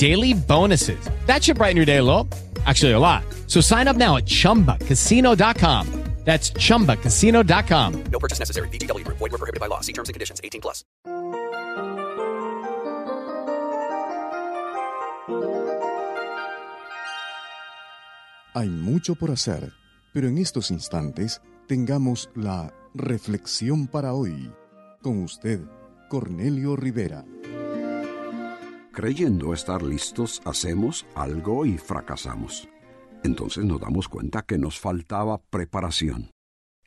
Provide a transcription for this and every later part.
daily bonuses. That should brighten your day a little. Actually, a lot. So sign up now at chumbacasino.com. That's chumbacasino.com. No purchase necessary. VGW. Void were prohibited by law. See terms and conditions. 18 plus. Hay mucho por hacer, pero en estos instantes tengamos la reflexión para hoy. Con usted, Cornelio Rivera. Creyendo estar listos, hacemos algo y fracasamos. Entonces nos damos cuenta que nos faltaba preparación.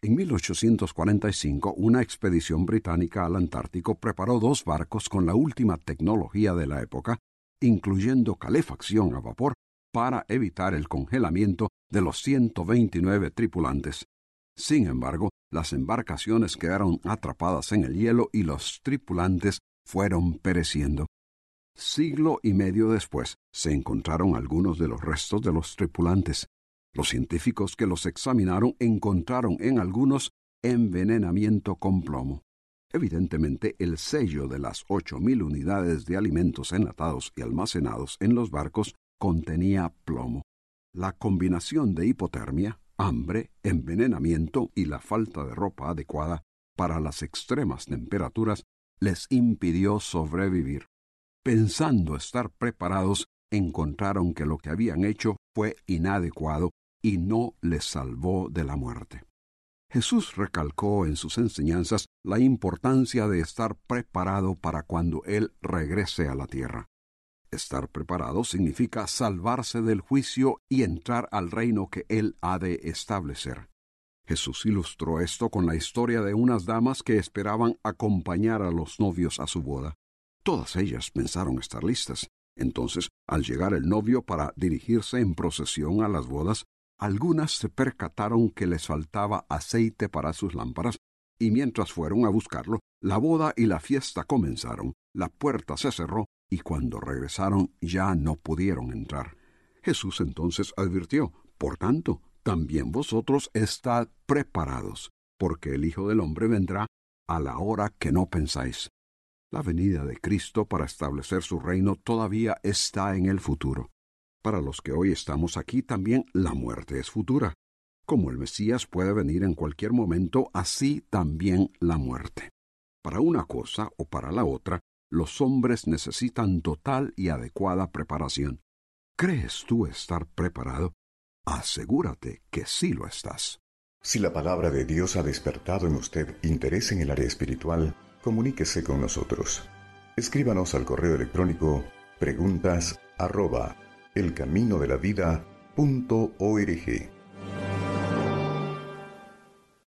En 1845, una expedición británica al Antártico preparó dos barcos con la última tecnología de la época, incluyendo calefacción a vapor, para evitar el congelamiento de los 129 tripulantes. Sin embargo, las embarcaciones quedaron atrapadas en el hielo y los tripulantes fueron pereciendo. Siglo y medio después se encontraron algunos de los restos de los tripulantes. Los científicos que los examinaron encontraron en algunos envenenamiento con plomo. Evidentemente, el sello de las ocho mil unidades de alimentos enlatados y almacenados en los barcos contenía plomo. La combinación de hipotermia, hambre, envenenamiento y la falta de ropa adecuada para las extremas temperaturas les impidió sobrevivir. Pensando estar preparados, encontraron que lo que habían hecho fue inadecuado y no les salvó de la muerte. Jesús recalcó en sus enseñanzas la importancia de estar preparado para cuando Él regrese a la tierra. Estar preparado significa salvarse del juicio y entrar al reino que Él ha de establecer. Jesús ilustró esto con la historia de unas damas que esperaban acompañar a los novios a su boda. Todas ellas pensaron estar listas. Entonces, al llegar el novio para dirigirse en procesión a las bodas, algunas se percataron que les faltaba aceite para sus lámparas, y mientras fueron a buscarlo, la boda y la fiesta comenzaron, la puerta se cerró, y cuando regresaron ya no pudieron entrar. Jesús entonces advirtió, Por tanto, también vosotros estad preparados, porque el Hijo del Hombre vendrá a la hora que no pensáis. La venida de Cristo para establecer su reino todavía está en el futuro. Para los que hoy estamos aquí también la muerte es futura. Como el Mesías puede venir en cualquier momento, así también la muerte. Para una cosa o para la otra, los hombres necesitan total y adecuada preparación. ¿Crees tú estar preparado? Asegúrate que sí lo estás. Si la palabra de Dios ha despertado en usted interés en el área espiritual, comuníquese con nosotros. Escríbanos al correo electrónico preguntas arroba elcaminodelavida.org.